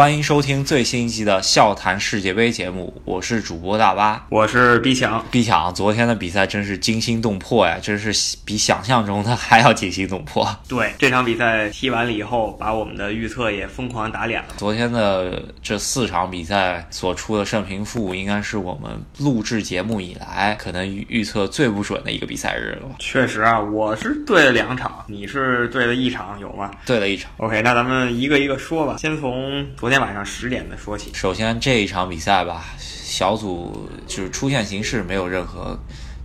欢迎收听最新一期的《笑谈世界杯》节目，我是主播大巴，我是逼抢。逼抢，昨天的比赛真是惊心动魄呀，真是比想象中的还要惊心动魄。对，这场比赛踢完了以后，把我们的预测也疯狂打脸了。昨天的这四场比赛所出的胜平负，应该是我们录制节目以来可能预测最不准的一个比赛日了。确实啊，我是对了两场，你是对了一场，有吗？对了一场。OK，那咱们一个一个说吧，先从昨。昨天晚上十点的说起。首先这一场比赛吧，小组就是出线形势没有任何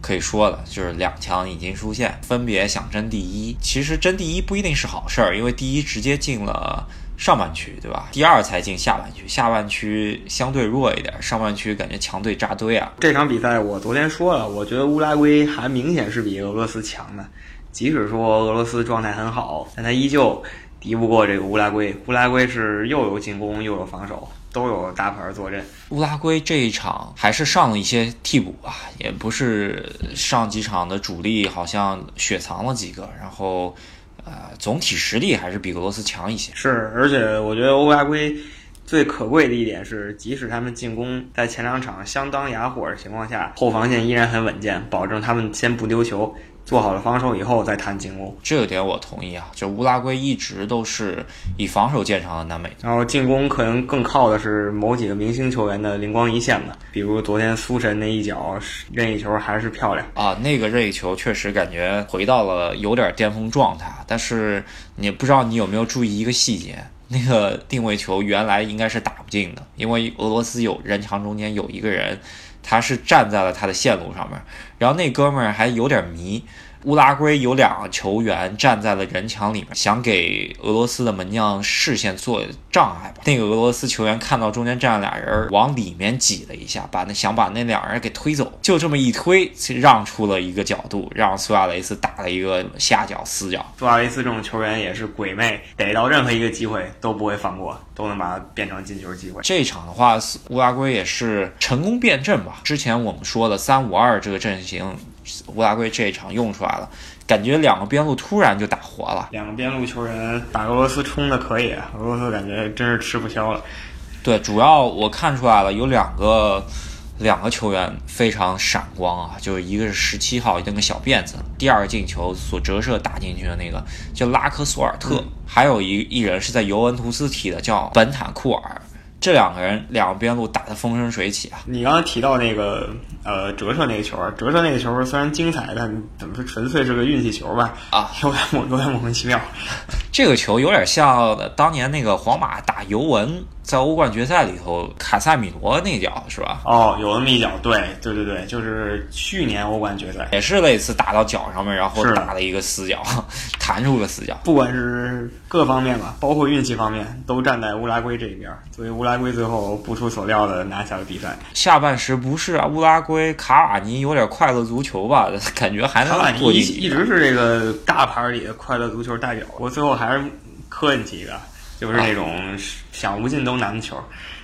可以说的，就是两强已经出现，分别想争第一。其实争第一不一定是好事儿，因为第一直接进了上半区，对吧？第二才进下半区，下半区相对弱一点，上半区感觉强队扎堆啊。这场比赛我昨天说了，我觉得乌拉圭还明显是比俄罗斯强的，即使说俄罗斯状态很好，但他依旧。敌不过这个乌拉圭，乌拉圭是又有进攻又有防守，都有大牌坐镇。乌拉圭这一场还是上了一些替补吧，也不是上几场的主力，好像雪藏了几个，然后呃，总体实力还是比俄罗斯强一些。是，而且我觉得乌拉圭最可贵的一点是，即使他们进攻在前两场相当哑火的情况下，后防线依然很稳健，保证他们先不丢球。做好了防守以后再谈进攻，这个点我同意啊。就乌拉圭一直都是以防守见长的南美，然后进攻可能更靠的是某几个明星球员的灵光一现吧。比如昨天苏神那一脚任意球还是漂亮啊，那个任意球确实感觉回到了有点巅峰状态。但是你不知道你有没有注意一个细节，那个定位球原来应该是打不进的，因为俄罗斯有人墙中间有一个人。他是站在了他的线路上面，然后那哥们儿还有点迷。乌拉圭有两个球员站在了人墙里面，想给俄罗斯的门将视线做障碍吧。那个俄罗斯球员看到中间站了俩人，往里面挤了一下，把那想把那俩人给推走。就这么一推，让出了一个角度，让苏亚雷斯打了一个下脚死角。苏亚雷斯这种球员也是鬼魅，逮到任何一个机会都不会放过，都能把它变成进球机会。这场的话，乌拉圭也是成功变阵吧。之前我们说的三五二这个阵型。乌拉圭这一场用出来了，感觉两个边路突然就打活了。两个边路球员打俄罗斯冲的可以，俄罗斯感觉真是吃不消了。对，主要我看出来了，有两个两个球员非常闪光啊，就是一个是十七号那个小辫子，第二个进球所折射打进去的那个叫拉科索尔特，还有一一人是在尤文图斯踢的，叫本坦库尔。这两个人两个边路打得风生水起啊！你刚才提到那个呃折射那个球，折射那个球虽然精彩，但怎么说纯粹是个运气球吧？啊，有点莫有点莫名其妙。这个球有点像当年那个皇马打尤文。在欧冠决赛里头，卡塞米罗那脚是吧？哦，有那么一脚，对，对，对，对，就是去年欧冠决赛，也是类似打到脚上面，然后打了一个死角，弹出个死角。不管是各方面吧，包括运气方面，都站在乌拉圭这一边，所以乌拉圭最后不出所料的拿下了比赛。下半时不是啊，乌拉圭卡瓦尼有点快乐足球吧？感觉还能卡瓦尼一直是这个大牌里的快乐足球代表，我最后还是客气一个。就是那种想无尽都难的球，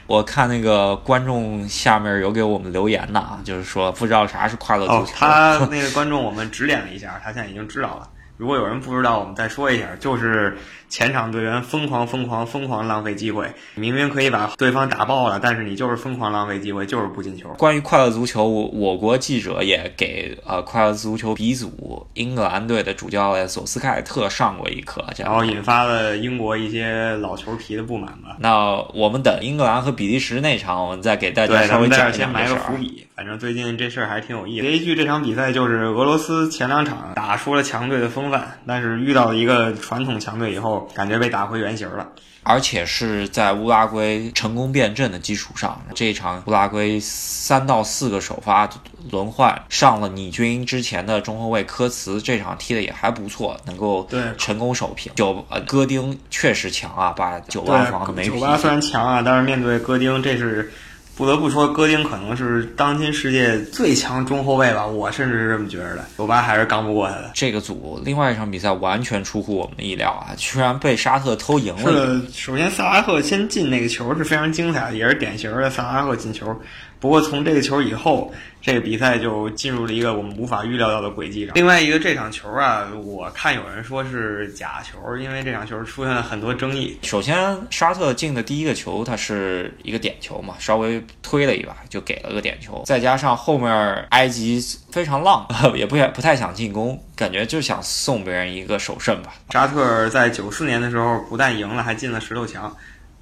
我看那个观众下面有给我们留言的啊，就是说不知道啥是快乐足球。他那个观众我们指点了一下，他现在已经知道了。如果有人不知道，我们再说一下，就是前场队员疯狂、疯狂、疯狂浪费机会，明明可以把对方打爆了，但是你就是疯狂浪费机会，就是不进球。关于快乐足球，我我国记者也给呃快乐足球鼻祖英格兰队的主教练索斯盖特上过一课，然后引发了英国一些老球皮的不满吧。那我们等英格兰和比利时那场，我们再给大家稍微讲一下先埋个伏笔。反正最近这事儿还挺有意思。结一句，这场比赛就是俄罗斯前两场打出了强队的风范，但是遇到一个传统强队以后，感觉被打回原形了。而且是在乌拉圭成功变阵的基础上，这一场乌拉圭三到四个首发轮换上了你军之前的中后卫科茨，这场踢的也还不错，能够成功守平。九呃戈丁确实强啊，把九八防的没九八虽然强啊，但是面对戈丁，这是。不得不说，戈丁可能是当今世界最强中后卫吧，我甚至是这么觉得的。九八还是刚不过他的。这个组另外一场比赛完全出乎我们的意料啊，居然被沙特偷赢了。是的，首先萨拉赫先进那个球是非常精彩的，也是典型的萨拉赫进球。不过从这个球以后，这个比赛就进入了一个我们无法预料到的轨迹上。另外一个这场球啊，我看有人说是假球，因为这场球出现了很多争议。首先，沙特进的第一个球，它是一个点球嘛，稍微推了一把就给了个点球，再加上后面埃及非常浪，也不不太想进攻，感觉就想送别人一个首胜吧。沙特在九四年的时候不但赢了，还进了十六强。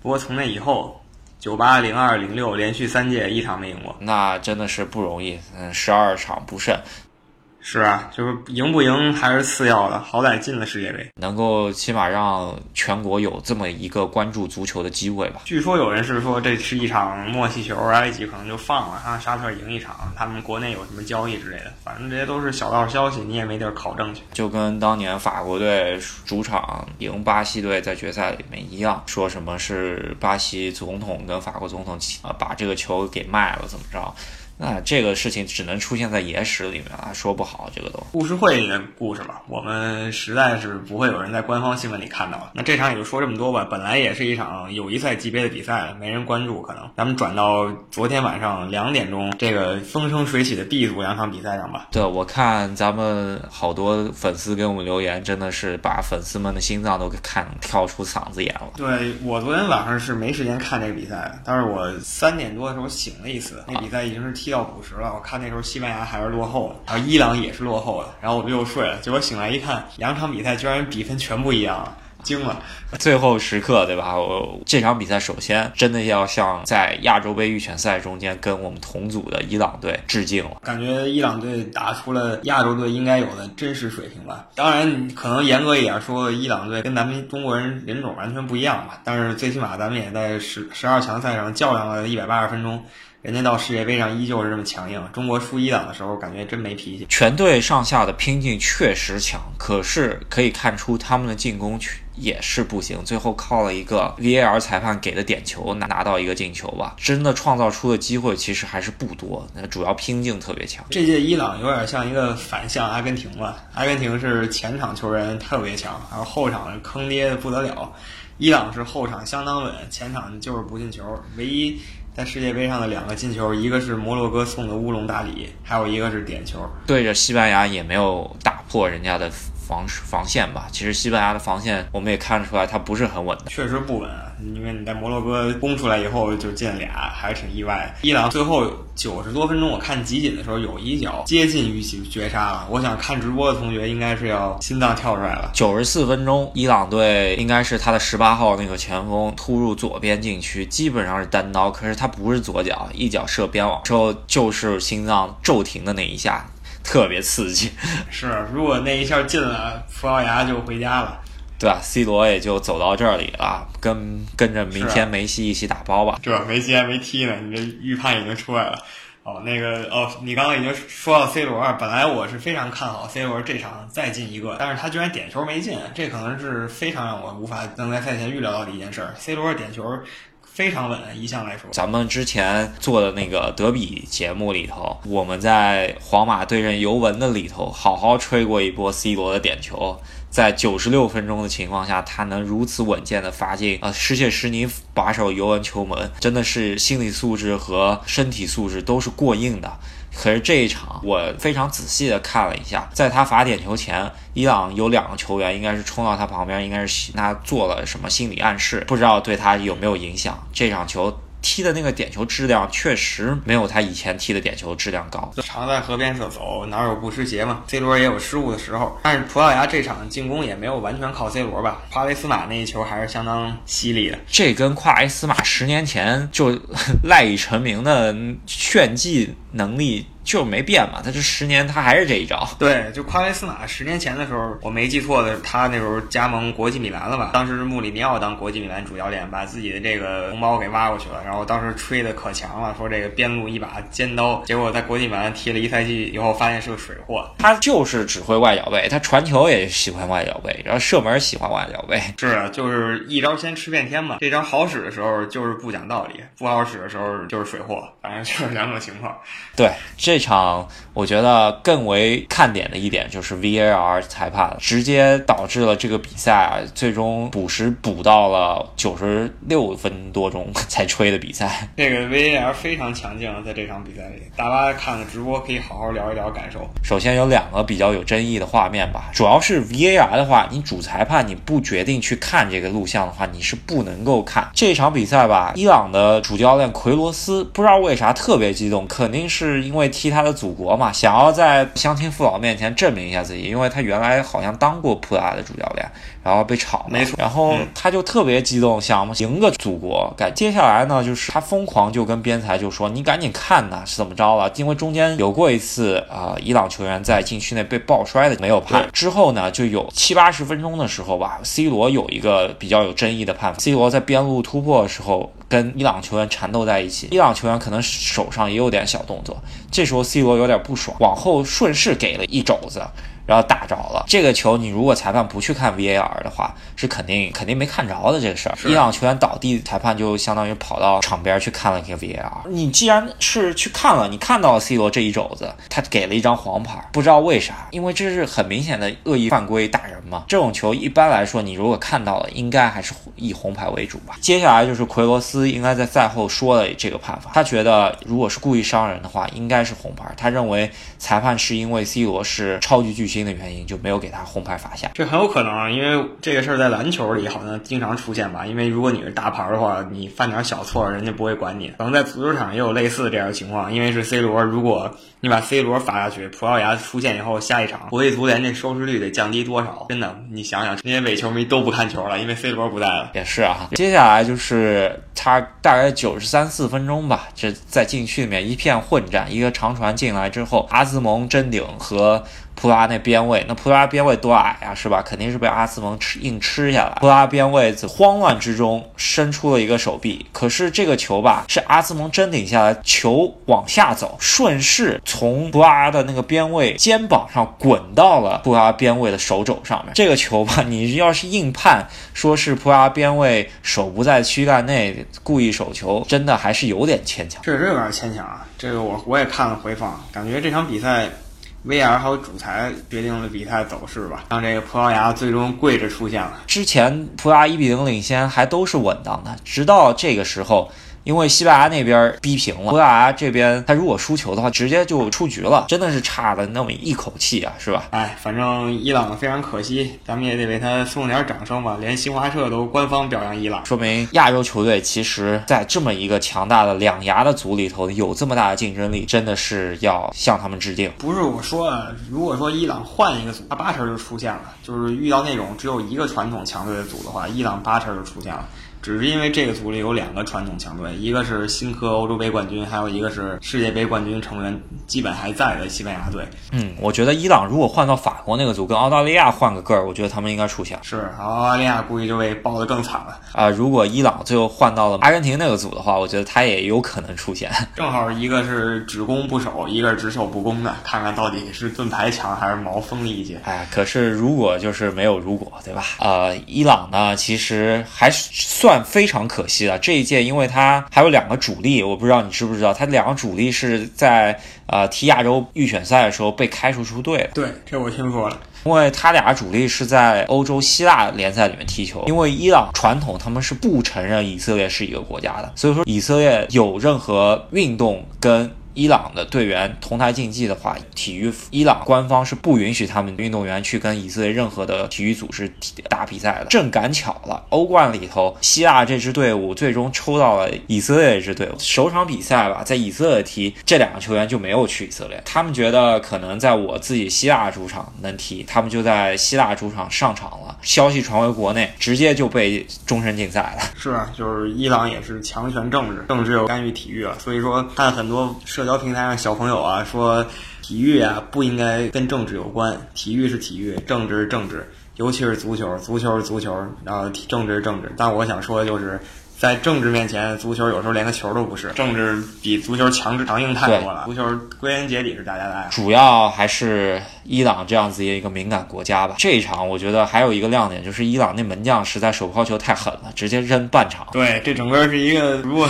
不过从那以后。九八、零二、零六连续三届一场没赢过，那真的是不容易。嗯，十二场不胜。是啊，就是赢不赢还是次要的，好歹进了世界杯，能够起码让全国有这么一个关注足球的机会吧。据说有人是说这是一场默契球，埃及可能就放了，让沙特赢一场，他们国内有什么交易之类的，反正这些都是小道消息，你也没地儿考证去。就跟当年法国队主场赢巴西队在决赛里面一样，说什么是巴西总统跟法国总统啊把这个球给卖了，怎么着？那这个事情只能出现在野史里面啊，说不好这个都故事会的故事吧，我们实在是不会有人在官方新闻里看到。那这场也就说这么多吧。本来也是一场友谊赛级别的比赛，没人关注，可能咱们转到昨天晚上两点钟这个风生水起的 B 组两场比赛上吧。对，我看咱们好多粉丝给我们留言，真的是把粉丝们的心脏都给看跳出嗓子眼了。对我昨天晚上是没时间看这个比赛，但是我三点多的时候醒了一次，那比赛已经是踢。到补时了，我看那时候西班牙还是落后的，然后伊朗也是落后的，然后我就又睡了。结果醒来一看，两场比赛居然比分全不一样了，惊了。最后时刻，对吧？我这场比赛首先真的要向在亚洲杯预选赛中间跟我们同组的伊朗队致敬了。感觉伊朗队打出了亚洲队应该有的真实水平吧。当然，可能严格一点说，伊朗队跟咱们中国人人种完全不一样吧。但是最起码咱们也在十十二强赛上较量了一百八十分钟。人家到世界杯上依旧是这么强硬，中国输伊朗的时候感觉真没脾气。全队上下的拼劲确实强，可是可以看出他们的进攻也是不行。最后靠了一个 VAR 裁判给的点球拿拿到一个进球吧，真的创造出的机会其实还是不多。那主要拼劲特别强。这届伊朗有点像一个反向阿根廷吧？阿根廷是前场球员特别强，然后后场坑爹的不得了。伊朗是后场相当稳，前场就是不进球，唯一。在世界杯上的两个进球，一个是摩洛哥送的乌龙大礼，还有一个是点球。对着西班牙也没有打破人家的防防线吧？其实西班牙的防线我们也看出来，它不是很稳的。确实不稳，因为你在摩洛哥攻出来以后就进俩，还是挺意外。伊朗最后九十多分钟，我看集锦的时候有一脚接近预期绝杀了。我想看直播的同学应该是要心脏跳出来了。九十四分钟，伊朗队应该是他的十八号那个前锋突入左边禁区，基本上是单刀，可是他不是左脚，一脚射边网之后就是心脏骤停的那一下。特别刺激，是如果那一下进了，葡萄牙就回家了，对吧？C 罗也就走到这里了，跟跟着明天梅西一起打包吧。对吧？梅西还没踢呢，你这预判已经出来了。哦，那个哦，你刚刚已经说到 C 罗，本来我是非常看好 C 罗这场再进一个，但是他居然点球没进，这可能是非常让我无法能在赛前预料到的一件事。C 罗点球。非常稳，一向来说。咱们之前做的那个德比节目里头，我们在皇马对阵尤文的里头，好好吹过一波 C 罗的点球，在九十六分钟的情况下，他能如此稳健的发进啊，失切失尼把守尤文球门，真的是心理素质和身体素质都是过硬的。可是这一场，我非常仔细的看了一下，在他罚点球前，伊朗有两个球员应该是冲到他旁边，应该是他做了什么心理暗示，不知道对他有没有影响。这场球。踢的那个点球质量确实没有他以前踢的点球质量高。常在河边走走，哪有不湿鞋嘛？C 罗也有失误的时候，但是葡萄牙这场进攻也没有完全靠 C 罗吧？夸雷斯马那一球还是相当犀利的。这跟夸雷斯马十年前就 赖以成名的炫技能力。就没变嘛，他这十年他还是这一招。对，就夸雷斯马十年前的时候，我没记错的，他那时候加盟国际米兰了吧？当时是穆里尼奥当国际米兰主教练，把自己的这个红包给挖过去了，然后当时吹的可强了，说这个边路一把尖刀，结果在国际米兰踢了一赛季以后，发现是个水货。他就是只会外脚背，他传球也喜欢外脚背，然后射门喜欢外脚背。是啊，就是一招先吃遍天嘛。这招好使的时候就是不讲道理，不好使的时候就是水货，反正就是两种情况。对这场，我觉得更为看点的一点就是 VAR 裁判直接导致了这个比赛啊，最终补时补到了九十六分多钟才吹的比赛。这个 VAR 非常强劲，在这场比赛里，大家看了直播可以好好聊一聊感受。首先有两个比较有争议的画面吧，主要是 VAR 的话，你主裁判你不决定去看这个录像的话，你是不能够看这场比赛吧。伊朗的主教练奎罗斯不知道为啥特别激动，肯定是因为踢他的祖国嘛，想要在乡亲父老面前证明一下自己，因为他原来好像当过葡萄牙的主教练，然后被炒了，没错然后他就特别激动，想赢个祖国。感接下来呢，就是他疯狂就跟边裁就说：“你赶紧看呐，是怎么着了？因为中间有过一次啊、伊朗球员在禁区内被抱摔的没有判，之后呢，就有七八十分钟的时候吧，C 罗有一个比较有争议的判罚，C 罗在边路突破的时候跟伊朗球员缠斗在一起，伊朗球员可能手上也有点小动作，这时候 C 罗有点不爽，往后顺势给了一肘子。然后打着了这个球，你如果裁判不去看 VAR 的话，是肯定肯定没看着的这个事儿。伊朗球员倒地，裁判就相当于跑到场边去看了一个 VAR。你既然是去看了，你看到了 C 罗这一肘子，他给了一张黄牌，不知道为啥，因为这是很明显的恶意犯规打人嘛。这种球一般来说，你如果看到了，应该还是以红牌为主吧。接下来就是奎罗斯应该在赛后说了这个判罚，他觉得如果是故意伤人的话，应该是红牌。他认为裁判是因为 C 罗是超级巨星的原因，就没有给他红牌罚下。这很有可能啊，因为这个事儿在篮球里好像经常出现吧。因为如果你是大牌的话，你犯点小错，人家不会管你。可能在足球场也有类似的这样的情况，因为是 C 罗，如果你把 C 罗罚下去，葡萄牙出现以后，下一场国际足联这收视率得降低多少？真的，你想想，那些伪球迷都不看球了，因为 C 罗不在了。也是啊，接下来就是他大概九十三四分钟吧，这在禁区里面一片混战，一个长传进来之后，阿兹蒙真顶和普拉那边位，那普拉边位多矮啊，是吧？肯定是被阿兹蒙吃硬吃下来。普拉边位在慌乱之中伸出了一个手臂，可是这个球吧是阿兹蒙真顶下来，球往下走，顺势从普拉的那个边位肩膀上滚到了普拉边位的手肘上面。这个球吧，你要是硬判说是普拉边位手不在躯干内故意手球，真的还是有点牵强。确实有点牵强啊。这个我我也看了回放，感觉这场比赛 VR 还有主裁决定了比赛走势吧，让这个葡萄牙最终跪着出现了。之前葡萄牙一比零领先还都是稳当的，直到这个时候。因为西班牙那边逼平了，葡萄牙这边他如果输球的话，直接就出局了，真的是差了那么一口气啊，是吧？哎，反正伊朗非常可惜，咱们也得为他送点掌声吧。连新华社都官方表扬伊朗，说明亚洲球队其实在这么一个强大的两牙的组里头有这么大的竞争力，真的是要向他们致敬。不是我说啊，如果说伊朗换一个组，他八成就出现了。就是遇到那种只有一个传统强队的组的话，伊朗八成就出现了。只是因为这个组里有两个传统强队，一个是新科欧洲杯冠军，还有一个是世界杯冠军成员基本还在的西班牙队。嗯，我觉得伊朗如果换到法国那个组，跟澳大利亚换个个儿，我觉得他们应该出现。是，澳大利亚估计就被爆得更惨了。啊、如果伊朗最后换到了阿根廷那个组的话，我觉得他也有可能出现。正好一个是只攻不守，一个是只守不攻的，看看到底是盾牌强还是毛锋利一些。哎，可是如果就是没有如果，对吧？呃，伊朗呢，其实还算非常可惜的。这一届，因为他还有两个主力，我不知道你知不知道，他两个主力是在呃踢亚洲预选赛的时候被开除出队的。对，这我听说了。因为他俩主力是在欧洲希腊联赛里面踢球，因为伊朗传统他们是不承认以色列是一个国家的，所以说以色列有任何运动跟伊朗的队员同台竞技的话，体育伊朗官方是不允许他们运动员去跟以色列任何的体育组织打比赛的。正赶巧了，欧冠里头希腊这支队伍最终抽到了以色列这支队伍，首场比赛吧，在以色列踢，这两个球员就没有去以色列，他们觉得可能在我自己希腊主场能踢，他们就在希腊主场上场了。消息传回国内，直接就被终身禁赛了。是啊，就是伊朗也是强权政治，政治又干预体育了，所以说看很多社。交平台上小朋友啊说，体育啊不应该跟政治有关，体育是体育，政治是政治，尤其是足球，足球是足球，然后政治是政治。但我想说的就是。在政治面前，足球有时候连个球都不是。政治比足球强制强硬太多了。足球归根结底是大家的爱好。主要还是伊朗这样子一个敏感国家吧。这一场我觉得还有一个亮点就是伊朗那门将实在手抛球太狠了，直接扔半场。对，这整个是一个如果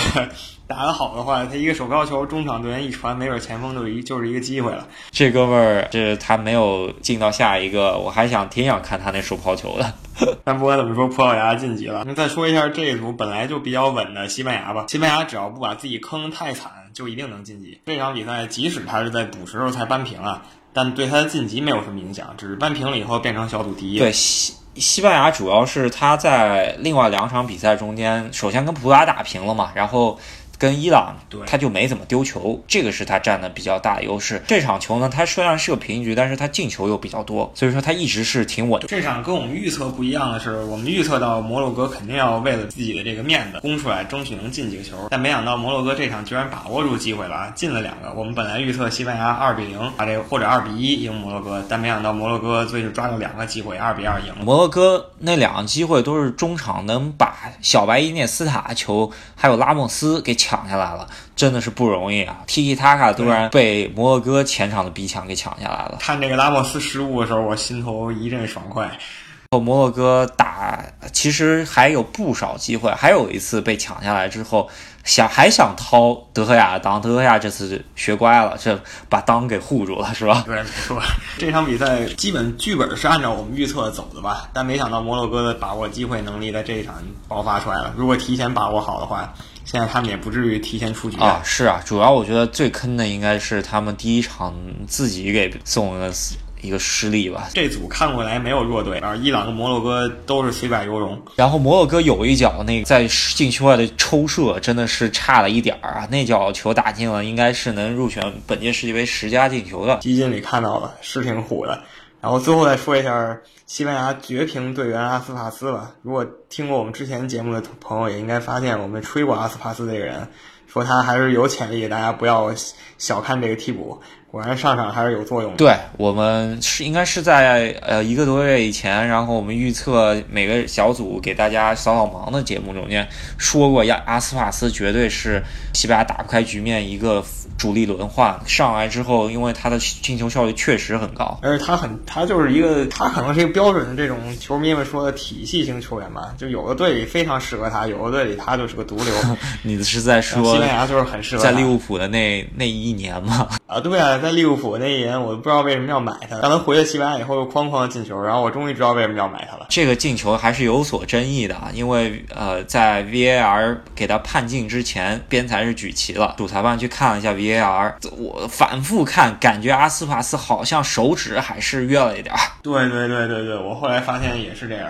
打得好的话，他一个手抛球，中场队员一传，没准前锋就一就是一个机会了。这哥们儿，这他没有进到下一个，我还想挺想看他那手抛球的。但不管怎么说，葡萄牙晋级了。那再说一下这一组本来就比较稳的西班牙吧。西班牙只要不把自己坑太惨，就一定能晋级。这场比赛即使他是在补时候才扳平啊，但对他的晋级没有什么影响，只是扳平了以后变成小组第一。对西西班牙主要是他在另外两场比赛中间，首先跟葡萄牙打平了嘛，然后。跟伊朗，他就没怎么丢球，这个是他占的比较大的优势。这场球呢，他虽然是个平局，但是他进球又比较多，所以说他一直是挺稳。这场跟我们预测不一样的是，我们预测到摩洛哥肯定要为了自己的这个面子攻出来，争取能进几个球，但没想到摩洛哥这场居然把握住机会了啊，进了两个。我们本来预测西班牙二比零把这个或者二比一赢摩洛哥，但没想到摩洛哥最后抓住两个机会，二比二赢了。摩洛哥那两个机会都是中场能把小白伊涅斯塔球还有拉莫斯给抢下来了。真的是不容易啊！Tiki Taka 突然被摩洛哥前场的逼抢给抢下来了。看这个拉莫斯失误的时候，我心头一阵爽快。后摩洛哥打其实还有不少机会，还有一次被抢下来之后，想还想掏德赫亚的裆，德赫亚这次学乖了，这把裆给护住了，是吧？对，没错。这场比赛基本剧本是按照我们预测走的吧？但没想到摩洛哥的把握机会能力在这一场爆发出来了。如果提前把握好的话。现在他们也不至于提前出局啊！是啊，主要我觉得最坑的应该是他们第一场自己给送了一个失利吧。这组看过来没有弱队，而伊朗和摩洛哥都是虽败犹荣。然后摩洛哥有一脚那个在禁区外的抽射真的是差了一点儿啊，那脚球打进了，应该是能入选本届世界杯十佳进球的。基金里看到了，是挺虎的。然后最后再说一下西班牙绝平队员阿斯帕斯吧。如果听过我们之前节目的朋友，也应该发现我们吹过阿斯帕斯这个人，说他还是有潜力，大家不要小看这个替补。果然上场还是有作用的。对我们是应该是在呃一个多月以前，然后我们预测每个小组给大家扫扫盲的节目中间说过，亚阿斯帕斯绝对是西班牙打不开局面一个主力轮换上来之后，因为他的进球效率确实很高，而且他很他就是一个他可能是一个标准的这种球迷们说的体系型球员吧，就有的队里非常适合他，有的队里他就是个毒瘤。你是在说西班牙就是很适合在利物浦的那那一年吗？啊，对啊。在利物浦那一年，我都不知道为什么要买他。让他回了西班牙以后，又哐哐进球，然后我终于知道为什么要买他了。这个进球还是有所争议的，因为呃，在 VAR 给他判进之前，边裁是举旗了，主裁判去看了一下 VAR，我反复看，感觉阿斯帕斯好像手指还是越了一点儿。对对对对对，我后来发现也是这样。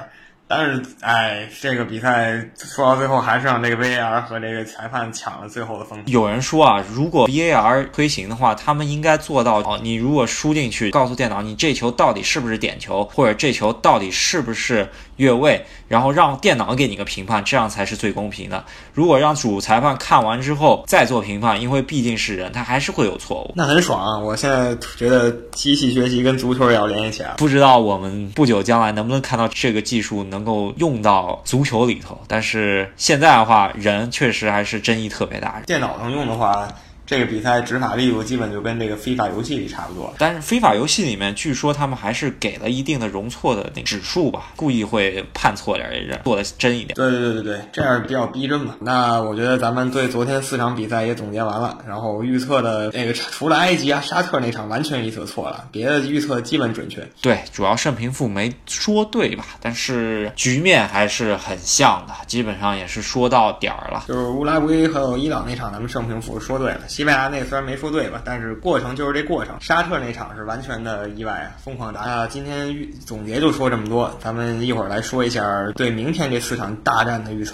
但是，哎，这个比赛说到最后，还是让这个 VAR 和这个裁判抢了最后的风头。有人说啊，如果 VAR 推行的话，他们应该做到哦，你如果输进去，告诉电脑你这球到底是不是点球，或者这球到底是不是越位，然后让电脑给你个评判，这样才是最公平的。如果让主裁判看完之后再做评判，因为毕竟是人，他还是会有错误。那很爽啊！我现在觉得机器学习跟足球也要联系起来。不知道我们不久将来能不能看到这个技术能。能够用到足球里头，但是现在的话，人确实还是争议特别大。电脑上用的话。这个比赛执法力度基本就跟这个非法游戏里差不多，但是非法游戏里面据说他们还是给了一定的容错的那指数吧，故意会判错点儿，做的真一点。对对对对对，这样比较逼真嘛。那我觉得咱们对昨天四场比赛也总结完了，然后预测的那个除了埃及啊、沙特那场完全预测错了，别的预测基本准确。对，主要胜平负没说对吧？但是局面还是很像的，基本上也是说到点儿了。就是乌拉圭还有伊朗那场，咱们胜平负说对了。西班牙那虽然没说对吧，但是过程就是这过程。沙特那场是完全的意外，疯狂打。那今天总结就说这么多，咱们一会儿来说一下对明天这四场大战的预测。